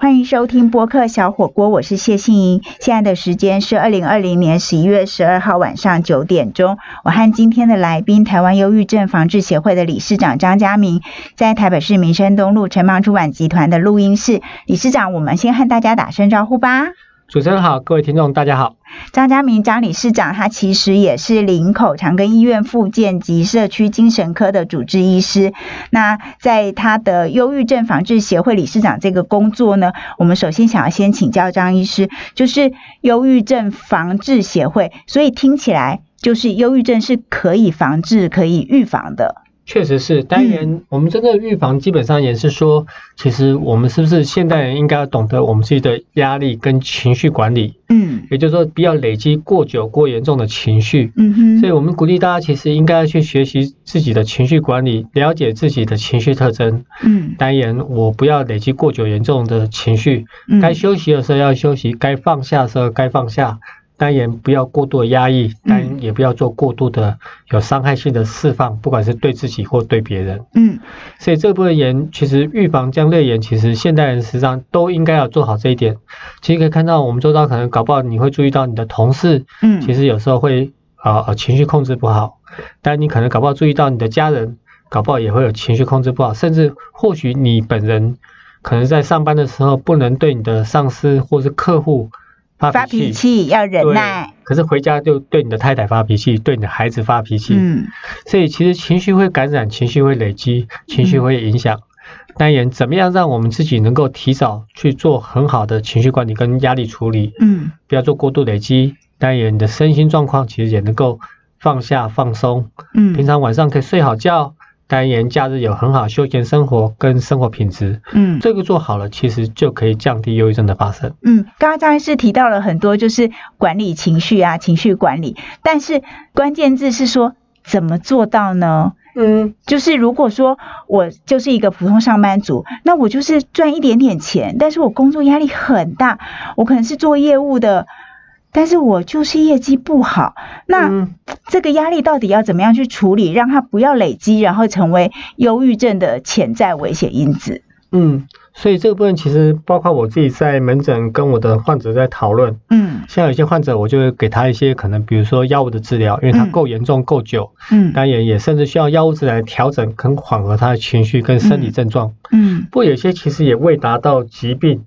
欢迎收听播客小火锅，我是谢杏莹。现在的时间是二零二零年十一月十二号晚上九点钟。我和今天的来宾，台湾忧郁症防治协会的理事长张家明，在台北市民生东路城邦出版集团的录音室。理事长，我们先和大家打声招呼吧。主持人好，各位听众大家好。张家明张理事长，他其实也是林口长庚医院附健及社区精神科的主治医师。那在他的忧郁症防治协会理事长这个工作呢，我们首先想要先请教张医师，就是忧郁症防治协会，所以听起来就是忧郁症是可以防治、可以预防的。确实是，当然，我们真的预防基本上也是说，其实我们是不是现代人应该要懂得我们自己的压力跟情绪管理？嗯，也就是说，不要累积过久、过严重的情绪。嗯哼，所以我们鼓励大家，其实应该要去学习自己的情绪管理，了解自己的情绪特征。嗯，当然，我不要累积过久、严重的情绪，该休息的时候要休息，该放下的时候该放下。当然不要过度的压抑，但也不要做过度的有伤害性的释放，不管是对自己或对别人。嗯，所以这部分言，其实预防将类言，其实现代人实际上都应该要做好这一点。其实可以看到，我们周遭可能搞不好你会注意到你的同事，嗯，其实有时候会啊情绪控制不好，但你可能搞不好注意到你的家人，搞不好也会有情绪控制不好，甚至或许你本人可能在上班的时候不能对你的上司或是客户。发脾气要忍耐，可是回家就对你的太太发脾气，对你的孩子发脾气。嗯，所以其实情绪会感染，情绪会累积，情绪会影响。当然，怎么样让我们自己能够提早去做很好的情绪管理跟压力处理？嗯，不要做过度累积。当然，你的身心状况其实也能够放下放松。嗯，平常晚上可以睡好觉。当然，假日有很好休闲生活跟生活品质，嗯，这个做好了，其实就可以降低忧郁症的发生。嗯，刚刚张医师提到了很多，就是管理情绪啊，情绪管理，但是关键字是说怎么做到呢？嗯，就是如果说我就是一个普通上班族，那我就是赚一点点钱，但是我工作压力很大，我可能是做业务的。但是我就是业绩不好，那这个压力到底要怎么样去处理，让它不要累积，然后成为忧郁症的潜在危险因子？嗯，所以这个部分其实包括我自己在门诊跟我的患者在讨论。嗯，像有些患者，我就会给他一些可能，比如说药物的治疗，因为他够严重、够久。嗯，当然也甚至需要药物治疗调整跟缓和他的情绪跟生理症状。嗯，不过有些其实也未达到疾病，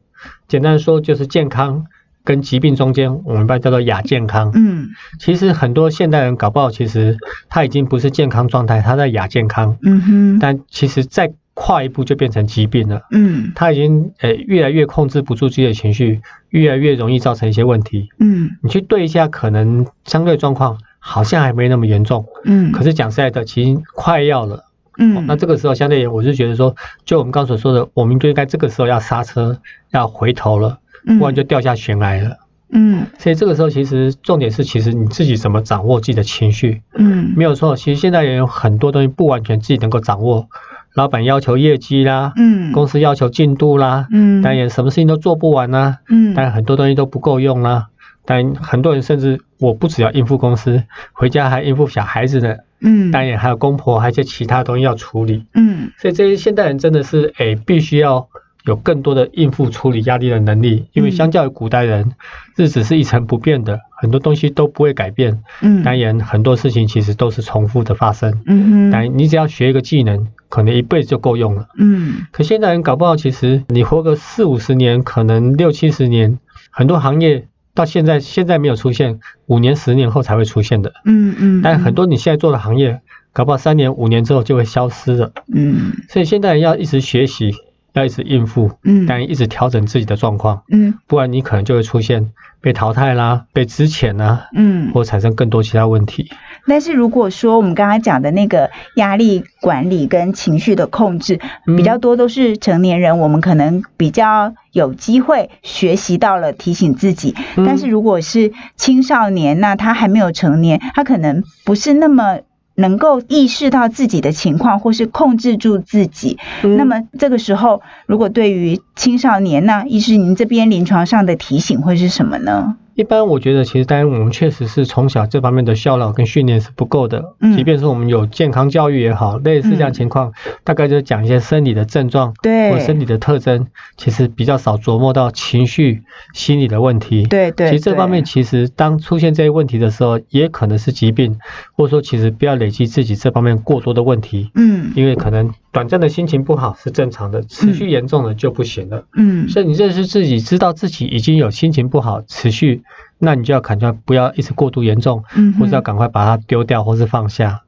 简单说就是健康。跟疾病中间，我们把它叫做亚健康。嗯，其实很多现代人搞不好，其实他已经不是健康状态，他在亚健康。嗯哼。但其实再跨一步就变成疾病了。嗯。他已经呃越来越控制不住自己的情绪，越来越容易造成一些问题。嗯。你去对一下，可能相对状况好像还没那么严重。嗯。可是讲实在的，其实快要了。嗯。那这个时候相对，我是觉得说，就我们刚所说的，我们就应该这个时候要刹车，要回头了。不然就掉下悬崖了。嗯，所以这个时候其实重点是，其实你自己怎么掌握自己的情绪。嗯，没有错。其实现在也有很多东西不完全自己能够掌握，老板要求业绩啦，嗯，公司要求进度啦，嗯，当然什么事情都做不完啦，嗯，但很多东西都不够用啦。但很多人甚至我不只要应付公司，回家还应付小孩子呢，嗯，当然还有公婆，还有些其他东西要处理，嗯，所以这些现代人真的是，哎，必须要。有更多的应付处理压力的能力，因为相较于古代人，日子是一成不变的，很多东西都不会改变。嗯，当然很多事情其实都是重复的发生。嗯哼，但你只要学一个技能，可能一辈子就够用了。嗯，可现代人搞不好，其实你活个四五十年，可能六七十年，很多行业到现在现在没有出现，五年十年后才会出现的。嗯嗯，但很多你现在做的行业，搞不好三年五年之后就会消失了。嗯，所以现代人要一直学习。要一直应付，嗯，但一直调整自己的状况，嗯，不然你可能就会出现被淘汰啦、被资遣啦，嗯，或产生更多其他问题。但是如果说我们刚刚讲的那个压力管理跟情绪的控制比较多，都是成年人，我们可能比较有机会学习到了提醒自己。但是如果是青少年，那他还没有成年，他可能不是那么。能够意识到自己的情况，或是控制住自己，那么这个时候，如果对于青少年呢，医师您这边临床上的提醒会是什么呢？一般我觉得，其实当然我们确实是从小这方面的效劳跟训练是不够的。嗯。即便是我们有健康教育也好，类似这样情况，大概就讲一些生理的症状，对，或身体的特征，其实比较少琢磨到情绪、心理的问题。对对。其实这方面，其实当出现这些问题的时候，也可能是疾病，或者说其实不要累积自己这方面过多的问题。嗯。因为可能短暂的心情不好是正常的，持续严重的就不行了。嗯。所以你认识自己，知道自己已经有心情不好，持续。那你就要砍掉，不要一直过度严重，或者要赶快把它丢掉，或是放下。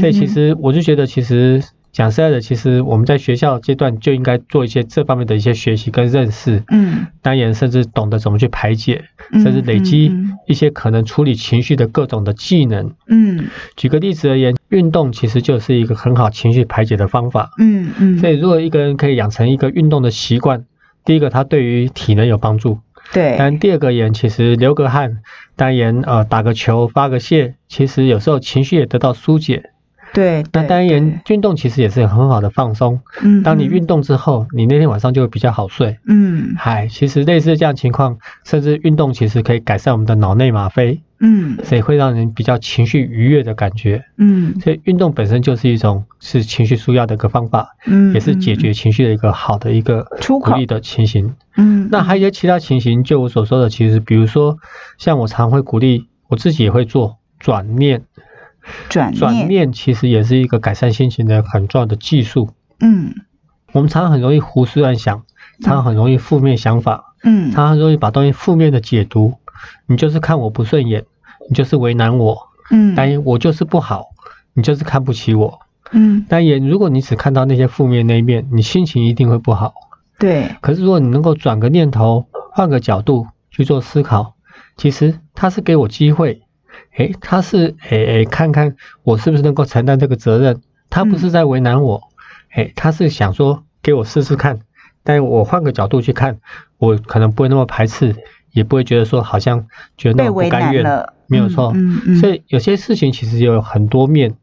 所以其实我就觉得，其实讲实在的，其实我们在学校阶段就应该做一些这方面的一些学习跟认识。嗯。当然，甚至懂得怎么去排解，甚至累积一些可能处理情绪的各种的技能。嗯。举个例子而言，运动其实就是一个很好情绪排解的方法。嗯嗯。所以如果一个人可以养成一个运动的习惯，第一个，他对于体能有帮助。对，但第二个人其实流个汗，当然呃打个球发个泄，其实有时候情绪也得到疏解。对，那当然运动其实也是很好的放松。嗯，当你运动之后，你那天晚上就会比较好睡。嗯，嗨，其实类似这样情况，甚至运动其实可以改善我们的脑内吗啡。嗯，所以会让人比较情绪愉悦的感觉。嗯，所以运动本身就是一种是情绪舒压的一个方法。嗯，也是解决情绪的一个好的一个出口的情形。嗯，那还有一些其他情形，就我所说的，其实比如说像我常会鼓励我自己也会做转念。转转念其实也是一个改善心情的很重要的技术。嗯，我们常常很容易胡思乱想，常常很容易负面想法。嗯，常常容易把东西负面的解读。你就是看我不顺眼，你就是为难我。嗯，但我就是不好，你就是看不起我。嗯，但也如果你只看到那些负面那一面，你心情一定会不好。对。可是如果你能够转个念头，换个角度去做思考，其实它是给我机会。诶，他是诶诶，看看我是不是能够承担这个责任。他不是在为难我，诶，他是想说给我试试看。但我换个角度去看，我可能不会那么排斥，也不会觉得说好像觉得那么不甘愿。没有错。嗯嗯。所以有些事情其实有很多面，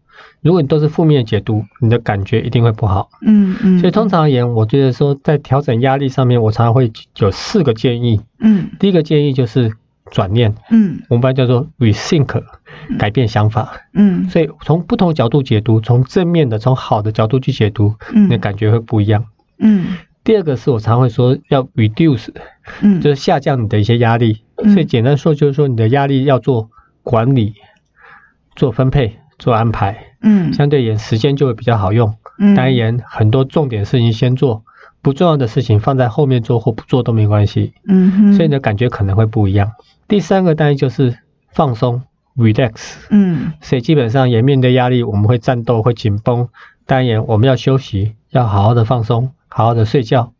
如果你都是负面解读，你的感觉一定会不好。嗯嗯。所以通常而言，我觉得说在调整压力上面，我常常会有四个建议。嗯。第一个建议就是。转念，嗯，我们把它叫做 rethink，改变想法，嗯，所以从不同角度解读，从正面的、从好的角度去解读，嗯，那感觉会不一样，嗯。第二个是我常会说要 reduce，嗯，就是下降你的一些压力，所以简单说就是说你的压力要做管理、做分配、做安排，嗯，相对而言时间就会比较好用，嗯，当然很多重点事情先做，不重要的事情放在后面做或不做都没关系，嗯哼，所以你的感觉可能会不一样。第三个当然就是放松，relax。嗯，所以基本上也面对压力，我们会战斗，会紧绷。当然，我们要休息，要好好的放松，好好的睡觉。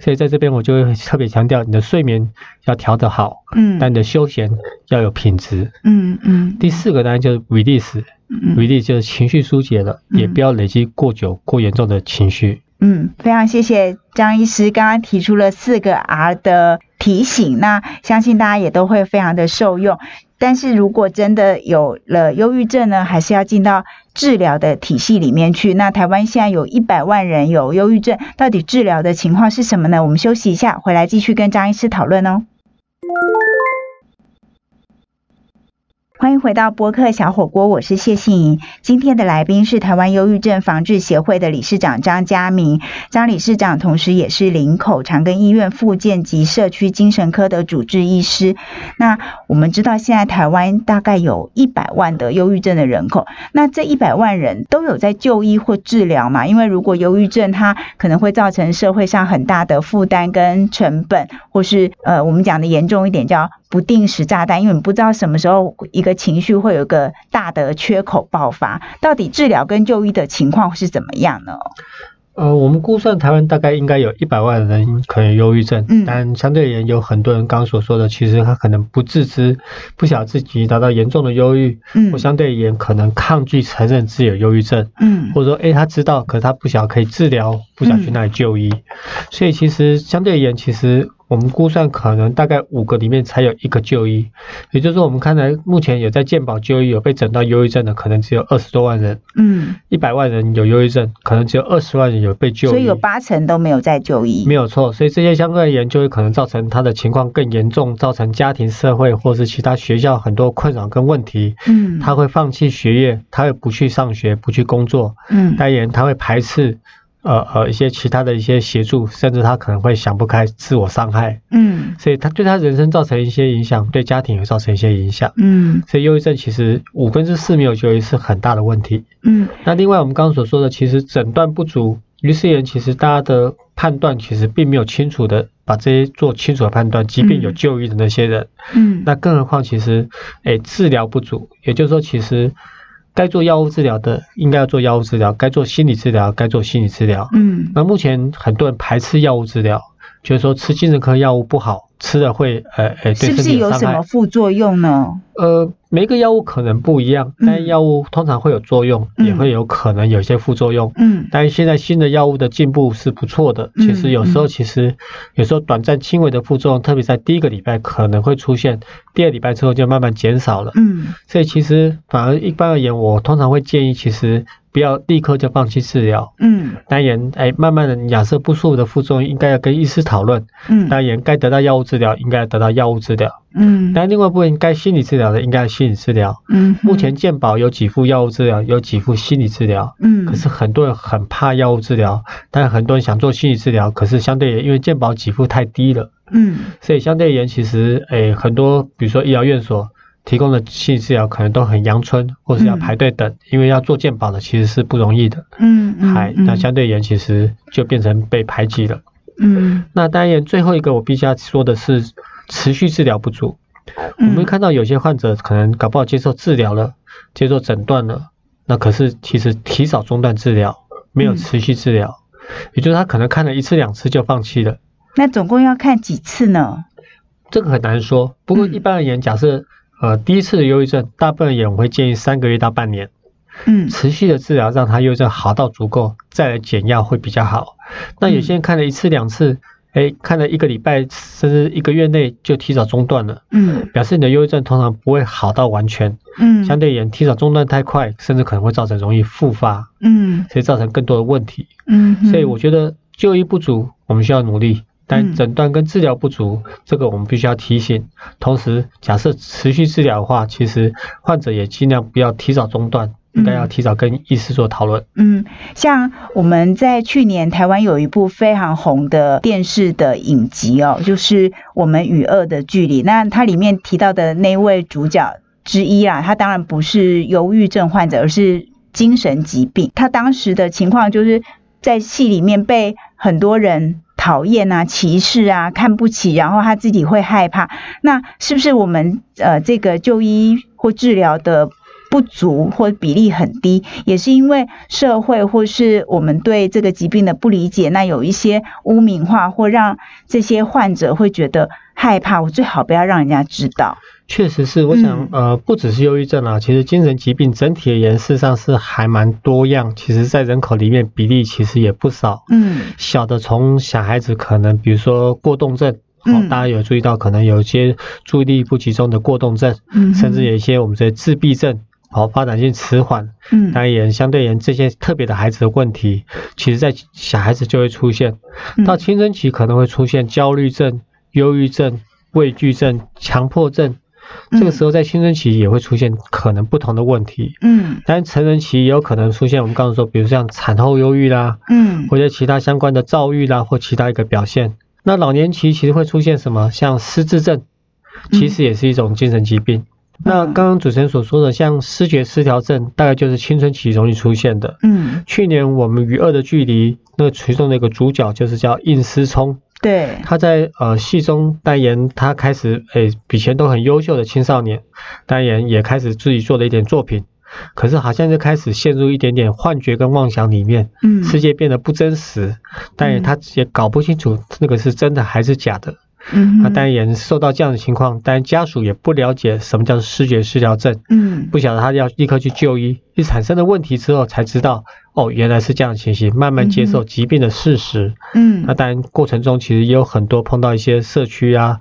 所以在这边我就会特别强调，你的睡眠要调得好。嗯，但你的休闲要有品质。嗯嗯。第四个当然就是 release，release 就是情绪疏解了，也不要累积过久、过严重的情绪。嗯，非常谢谢张医师刚刚提出了四个 R 的提醒，那相信大家也都会非常的受用。但是如果真的有了忧郁症呢，还是要进到治疗的体系里面去。那台湾现在有一百万人有忧郁症，到底治疗的情况是什么呢？我们休息一下，回来继续跟张医师讨论哦。欢迎回到播客小火锅，我是谢杏莹。今天的来宾是台湾忧郁症防治协会的理事长张家明，张理事长同时也是林口长庚医院复健及社区精神科的主治医师。那我们知道现在台湾大概有一百万的忧郁症的人口，那这一百万人都有在就医或治疗嘛？因为如果忧郁症它可能会造成社会上很大的负担跟成本，或是呃我们讲的严重一点叫。不定时炸弹，因为你不知道什么时候一个情绪会有个大的缺口爆发，到底治疗跟就医的情况是怎么样呢？呃，我们估算台湾大概应该有一百万人可能忧郁症，但相对而言有很多人刚刚所说的，其实他可能不自知，不晓得自己达到严重的忧郁，嗯，或相对而言可能抗拒承认自己有忧郁症，嗯，或者说，哎，他知道，可是他不晓得可以治疗，不想去那里就医，所以其实相对而言，其实。我们估算可能大概五个里面才有一个就医，也就是说我们看来目前有在健保就医有被诊到忧郁症的，可能只有二十多万人。嗯，一百万人有忧郁症，可能只有二十万人有被就医。所以有八成都没有在就医。没有错，所以这些相关的研究可能造成他的情况更严重，造成家庭、社会或是其他学校很多困扰跟问题。嗯，他会放弃学业，他会不去上学，不去工作。嗯，代言他会排斥。呃呃，一些其他的一些协助，甚至他可能会想不开，自我伤害。嗯，所以他对他人生造成一些影响，对家庭也造成一些影响。嗯，所以忧郁症其实五分之四没有就医是很大的问题。嗯，那另外我们刚刚所说的，其实诊断不足，于是言其实大家的判断其实并没有清楚的把这些做清楚的判断，即便有就医的那些人。嗯，那更何况其实，哎，治疗不足，也就是说其实。该做药物治疗的，应该要做药物治疗；该做心理治疗，该做心理治疗。嗯，那目前很多人排斥药物治疗，就是说吃精神科药物不好。吃了会呃呃对身体是不是有什么副作用呢？呃，每个药物可能不一样，但药物通常会有作用，也会有可能有些副作用。嗯，但是现在新的药物的进步是不错的。其实有时候其实有时候短暂轻微的副作用，特别在第一个礼拜可能会出现，第二礼拜之后就慢慢减少了。嗯，所以其实反而一般而言，我通常会建议其实。不要立刻就放弃治疗。嗯，当然，哎，慢慢的，亚瑟不舒服的副作用，应该要跟医师讨论。嗯，当然，该得到药物治疗，应该得到药物治疗。嗯，但另外部分该心理治疗的，应该心理治疗。嗯，目前健保有几副药物治疗，有几副心理治疗。嗯，可是很多人很怕药物治疗，但很多人想做心理治疗，可是相对因为健保给付太低了。嗯，所以相对而言，其实，哎，很多比如说医疗院所。提供的心理治疗可能都很阳春，或是要排队等，因为要做健保的其实是不容易的。嗯嗯。还那相对而言，其实就变成被排挤了。嗯。那当然，最后一个我必须要说的是，持续治疗不足。我们看到有些患者可能搞不好接受治疗了，接受诊断了，那可是其实提早中断治疗，没有持续治疗，也就是他可能看了一次两次就放弃了。那总共要看几次呢？这个很难说。不过一般而言，假设。呃，第一次的忧郁症，大部分人我会建议三个月到半年，嗯，持续的治疗让他忧郁症好到足够，再来减药会比较好。那有些人看了一次两次，哎，看了一个礼拜甚至一个月内就提早中断了，嗯，表示你的忧郁症通常不会好到完全，嗯，相对而言提早中断太快，甚至可能会造成容易复发，嗯，所以造成更多的问题，嗯，所以我觉得就医不足，我们需要努力。但诊断跟治疗不足，这个我们必须要提醒。同时，假设持续治疗的话，其实患者也尽量不要提早中断，应该要提早跟医师做讨论。嗯，像我们在去年台湾有一部非常红的电视的影集哦，就是《我们与恶的距离》。那它里面提到的那位主角之一啊，他当然不是忧郁症患者，而是精神疾病。他当时的情况就是在戏里面被很多人。讨厌啊，歧视啊，看不起，然后他自己会害怕。那是不是我们呃这个就医或治疗的不足或比例很低，也是因为社会或是我们对这个疾病的不理解？那有一些污名化或让这些患者会觉得害怕，我最好不要让人家知道。确实是，我想，呃，不只是忧郁症啊，其实精神疾病整体而言，事实上是还蛮多样。其实，在人口里面比例其实也不少。嗯，小的从小孩子可能，比如说过动症，哦，大家有注意到，可能有一些注意力不集中的过动症，嗯，甚至有一些我们的自闭症，哦，发展性迟缓，嗯，当然也相对而言，这些特别的孩子的问题，其实在小孩子就会出现，到青春期可能会出现焦虑症、忧郁症、畏惧症、强迫症。这个时候在青春期也会出现可能不同的问题，嗯，但成人期也有可能出现我们刚刚说，比如像产后忧郁啦，嗯，或者其他相关的躁郁啦，或其他一个表现。那老年期其实会出现什么？像失智症，其实也是一种精神疾病。那刚刚主持人所说的像视觉失调症，大概就是青春期容易出现的。嗯，去年我们与恶的距离那个其中的一个主角就是叫应思聪。对，他在呃戏中代言，他开始诶以前都很优秀的青少年，代言也开始自己做了一点作品，可是好像就开始陷入一点点幻觉跟妄想里面，嗯，世界变得不真实，但也他也搞不清楚那个是真的还是假的，嗯，那当然也受到这样的情况，当然家属也不了解什么叫视觉失调症，嗯，不晓得他要立刻去就医，一产生了问题之后才知道，哦，原来是这样的情形，慢慢接受疾病的事实，嗯，那当然过程中其实也有很多碰到一些社区啊。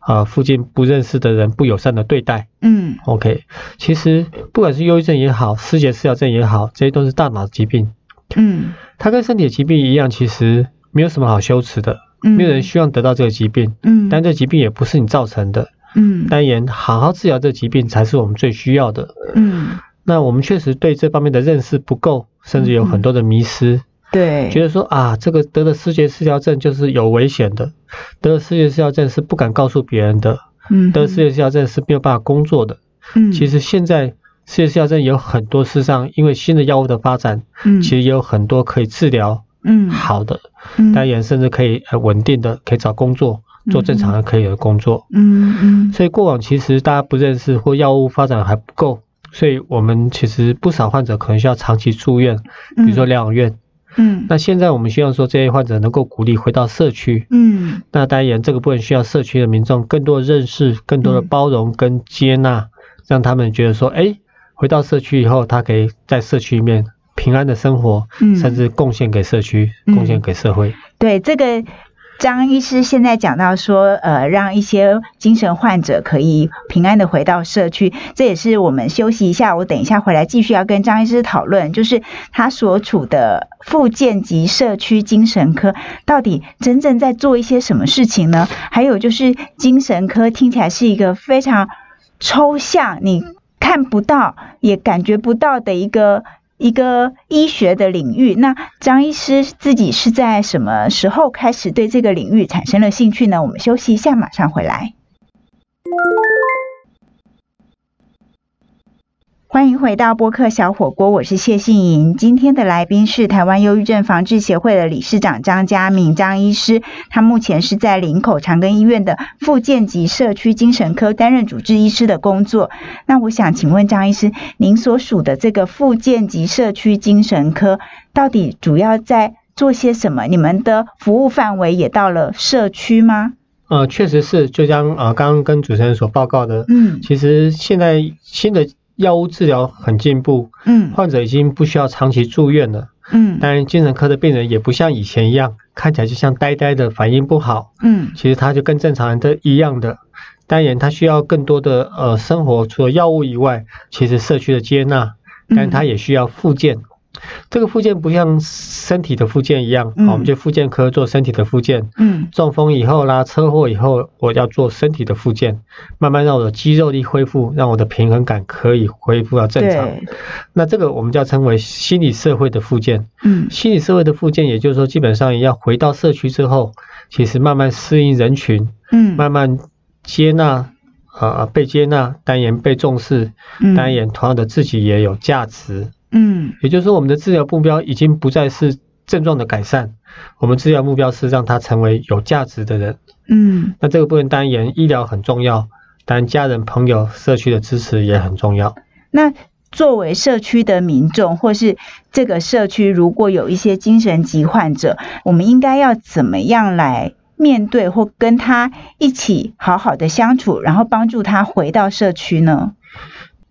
啊，附近不认识的人不友善的对待，嗯，OK，其实不管是忧郁症也好，失觉失调症也好，这些都是大脑疾病，嗯，它跟身体疾病一样，其实没有什么好羞耻的，没有人希望得到这个疾病，嗯，但这疾病也不是你造成的，嗯，当然好好治疗这疾病才是我们最需要的，嗯，那我们确实对这方面的认识不够，甚至有很多的迷失。对，觉得说啊，这个得了视觉失调症就是有危险的，得了视觉失调症是不敢告诉别人的，嗯，得了视觉失调症是没有办法工作的，嗯，其实现在视觉失调症有很多事实上，因为新的药物的发展，嗯，其实也有很多可以治疗，嗯，好的，嗯，当然甚至可以呃稳定的可以找工作，做正常的可以的工作，嗯嗯，所以过往其实大家不认识或药物发展还不够，所以我们其实不少患者可能需要长期住院，比如说疗养院。嗯，那现在我们希望说这些患者能够鼓励回到社区。嗯，那当然这个部分需要社区的民众更多的认识、更多的包容跟接纳，让他们觉得说，哎，回到社区以后，他可以在社区里面平安的生活，甚至贡献给社区、贡献给社会。对这个。张医师现在讲到说，呃，让一些精神患者可以平安的回到社区，这也是我们休息一下，我等一下回来继续要跟张医师讨论，就是他所处的附件及社区精神科到底真正在做一些什么事情呢？还有就是精神科听起来是一个非常抽象，你看不到也感觉不到的一个。一个医学的领域，那张医师自己是在什么时候开始对这个领域产生了兴趣呢？我们休息一下，马上回来。欢迎回到播客小火锅，我是谢杏莹。今天的来宾是台湾忧郁症防治协会的理事长张家明张医师，他目前是在林口长庚医院的复健及社区精神科担任主治医师的工作。那我想请问张医师，您所属的这个复健及社区精神科到底主要在做些什么？你们的服务范围也到了社区吗？呃，确实是，就像呃刚刚跟主持人所报告的，嗯，其实现在新的。药物治疗很进步，嗯，患者已经不需要长期住院了，嗯，当然精神科的病人也不像以前一样，看起来就像呆呆的，反应不好，嗯，其实他就跟正常人的一样的，当然他需要更多的呃生活，除了药物以外，其实社区的接纳，但他也需要复健。这个复健不像身体的复健一样，好，我们就复健科做身体的复健。嗯，中风以后啦，车祸以后，我要做身体的复健，慢慢让我的肌肉力恢复，让我的平衡感可以恢复到正常。那这个我们叫称为心理社会的复健。嗯，心理社会的复健，也就是说，基本上要回到社区之后，其实慢慢适应人群，嗯，慢慢接纳，啊，被接纳，单言被重视，单言同样的自己也有价值。嗯，也就是说，我们的治疗目标已经不再是症状的改善，我们治疗目标是让他成为有价值的人。嗯，那这个部分当然医疗很重要，但家人、朋友、社区的支持也很重要。那作为社区的民众，或是这个社区如果有一些精神疾患者，我们应该要怎么样来面对或跟他一起好好的相处，然后帮助他回到社区呢？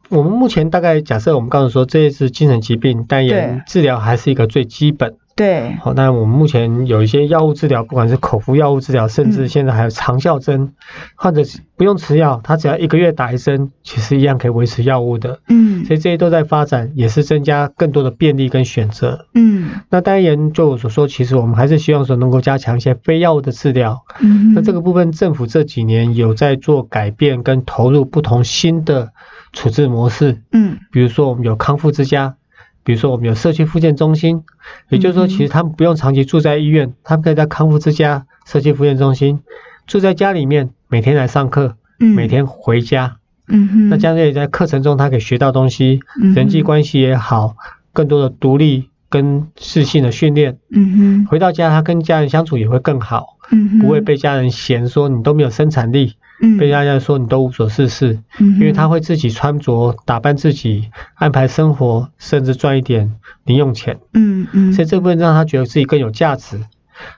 我们目前大概假设，我们刚才说这一次精神疾病，但也治疗还是一个最基本。对。好，那我们目前有一些药物治疗，不管是口服药物治疗，甚至现在还有长效针，患者不用吃药，他只要一个月打一针，其实一样可以维持药物的。嗯。所以这些都在发展，也是增加更多的便利跟选择。嗯。那当然，就我所说，其实我们还是希望说能够加强一些非药物的治疗。嗯。那这个部分，政府这几年有在做改变跟投入不同新的。处置模式，嗯，比如说我们有康复之家，比如说我们有社区复健中心，也就是说，其实他们不用长期住在医院，他们可以在康复之家、社区复健中心住在家里面，每天来上课，嗯，每天回家，嗯哼，那这样可以在课程中他可以学到东西，人际关系也好，更多的独立跟自信的训练，嗯哼，回到家他跟家人相处也会更好，嗯哼，不会被家人嫌说你都没有生产力。被大家说你都无所事事，因为他会自己穿着打扮自己，安排生活，甚至赚一点零用钱。嗯嗯，所以这部分让他觉得自己更有价值。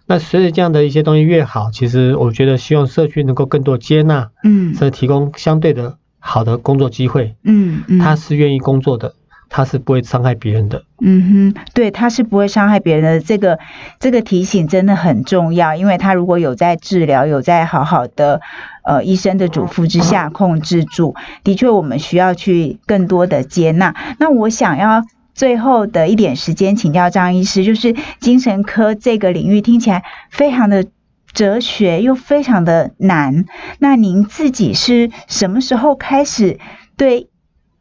那随着这样的一些东西越好，其实我觉得希望社区能够更多接纳，嗯，是提供相对的好的工作机会，嗯嗯，他是愿意工作的。他是不会伤害别人的。嗯哼，对，他是不会伤害别人的。这个这个提醒真的很重要，因为他如果有在治疗，有在好好的呃医生的嘱咐之下控制住，的确我们需要去更多的接纳。那我想要最后的一点时间请教张医师，就是精神科这个领域听起来非常的哲学，又非常的难。那您自己是什么时候开始对？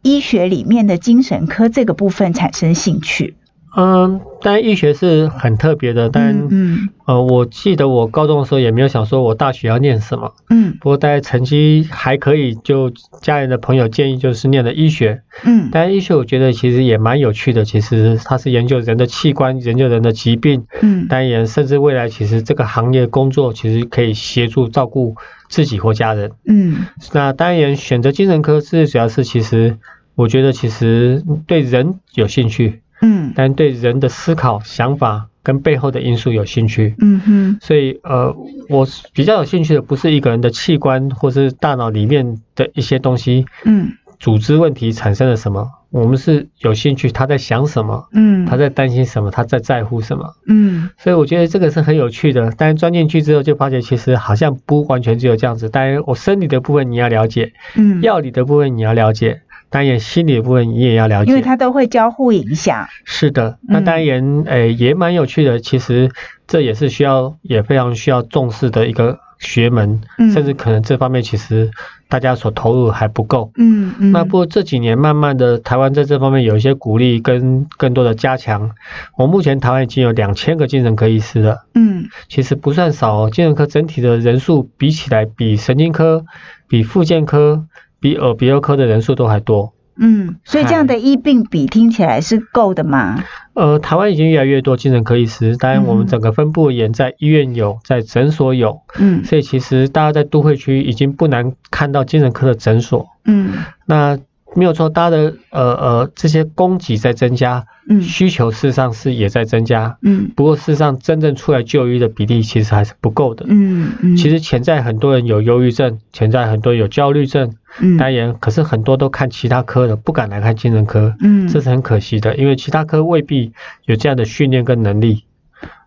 医学里面的精神科这个部分产生兴趣。嗯，但医学是很特别的，但嗯呃，我记得我高中的时候也没有想说我大学要念什么。嗯，不过大家成绩还可以，就家人的朋友建议就是念的医学。嗯，但医学我觉得其实也蛮有趣的，其实它是研究人的器官，研究人的疾病。嗯，当然甚至未来其实这个行业工作其实可以协助照顾自己或家人。嗯，那当然选择精神科是主要是其实。我觉得其实对人有兴趣，嗯，但对人的思考、想法跟背后的因素有兴趣，嗯哼，所以呃，我比较有兴趣的不是一个人的器官或是大脑里面的一些东西，嗯，组织问题产生了什么，我们是有兴趣他在想什么，嗯，他在担心什么，他在在乎什么，嗯，所以我觉得这个是很有趣的。但是钻进去之后就发觉，其实好像不完全只有这样子。当然，我生理的部分你要了解，嗯，药理的部分你要了解。当然，心理部分你也要了解，因为它都会交互影响。是的，那当然，诶，也蛮有趣的。其实这也是需要，也非常需要重视的一个学门，甚至可能这方面其实大家所投入还不够。嗯嗯。那不过这几年慢慢的，台湾在这方面有一些鼓励跟更多的加强。我目前台湾已经有两千个精神科医师了。嗯。其实不算少哦，精神科整体的人数比起来，比神经科、比复健科。比耳鼻喉科的人数都还多，嗯，所以这样的医病比听起来是够的吗？呃，台湾已经越来越多精神科医师，当然我们整个分布也在医院有，在诊所有，嗯，所以其实大家在都会区已经不难看到精神科的诊所，嗯，那。没有错，大家的呃呃这些供给在增加，嗯，需求事实上是也在增加，嗯，不过事实上真正出来就医的比例其实还是不够的，嗯嗯，其实潜在很多人有忧郁症，潜在很多有焦虑症，嗯，当然，可是很多都看其他科的，不敢来看精神科，嗯，这是很可惜的，因为其他科未必有这样的训练跟能力。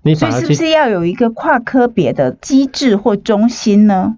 你所以是不是要有一个跨科别的机制或中心呢？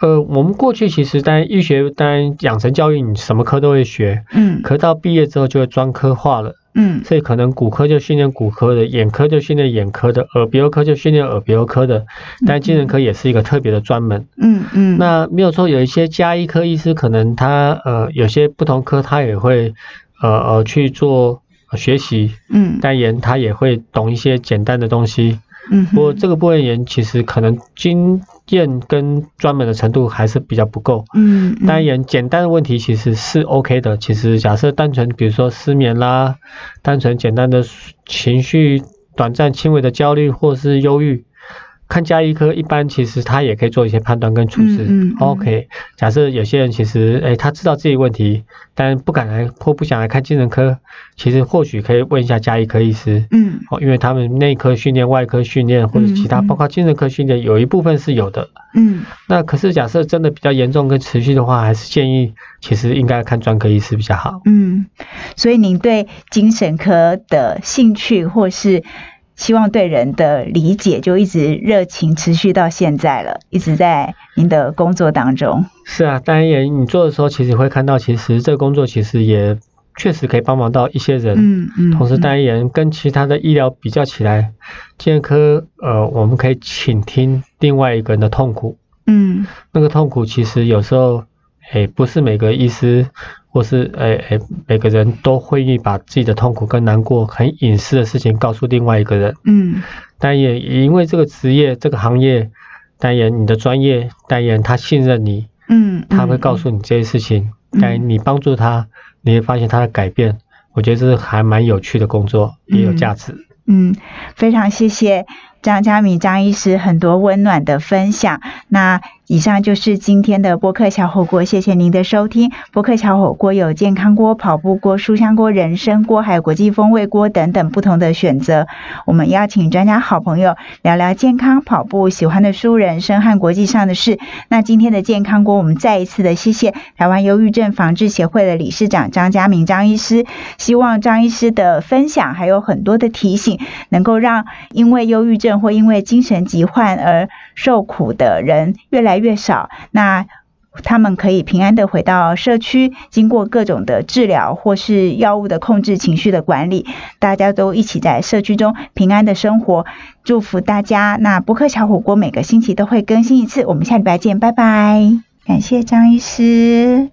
呃，我们过去其实当然医学当然养成教育，你什么科都会学，嗯，可到毕业之后就会专科化了，嗯，所以可能骨科就训练骨科的，眼科就训练眼科的，耳鼻喉科就训练耳鼻喉科的，但精神科也是一个特别的专门，嗯嗯，那没有错，有一些加医科医师可能他呃有些不同科他也会呃呃去做学习，嗯，但也他也会懂一些简单的东西。嗯，不过这个部分人其实可能经验跟专门的程度还是比较不够。嗯，当然简单的问题其实是 OK 的。其实假设单纯比如说失眠啦，单纯简单的情绪短暂轻微的焦虑或是忧郁。看加医科，一般其实他也可以做一些判断跟处置。嗯 OK，假设有些人其实，哎，他知道自己问题，但不敢来或不想来看精神科，其实或许可以问一下加医科医师。嗯。哦，因为他们内科训练、外科训练或者其他，包括精神科训练，有一部分是有的。嗯。那可是假设真的比较严重跟持续的话，还是建议其实应该看专科医师比较好。嗯。所以您对精神科的兴趣或是？希望对人的理解就一直热情持续到现在了，一直在您的工作当中。是啊，当然也你做的时候，其实会看到，其实这个工作其实也确实可以帮忙到一些人。嗯嗯。同时，当然跟其他的医疗比较起来，健科呃，我们可以倾听另外一个人的痛苦。嗯。那个痛苦其实有时候，哎，不是每个医师。或是诶诶，每个人都会意把自己的痛苦跟难过、很隐私的事情告诉另外一个人。嗯，但也因为这个职业、这个行业，但也你的专业，但也他信任你。嗯，他会告诉你这些事情，但你帮助他，你会发现他的改变。我觉得这是还蛮有趣的工作，也有价值。嗯，非常谢谢张佳敏张医师很多温暖的分享。那。以上就是今天的播客小火锅，谢谢您的收听。播客小火锅有健康锅、跑步锅、书香锅、人参锅，还有国际风味锅等等不同的选择。我们邀请专家好朋友聊聊健康、跑步、喜欢的书、人生和国际上的事。那今天的健康锅，我们再一次的谢谢台湾忧郁症防治协会的理事长张家明张医师。希望张医师的分享还有很多的提醒，能够让因为忧郁症或因为精神疾患而受苦的人越来越少，那他们可以平安的回到社区，经过各种的治疗或是药物的控制、情绪的管理，大家都一起在社区中平安的生活。祝福大家！那博客小火锅每个星期都会更新一次，我们下礼拜见，拜拜！感谢张医师。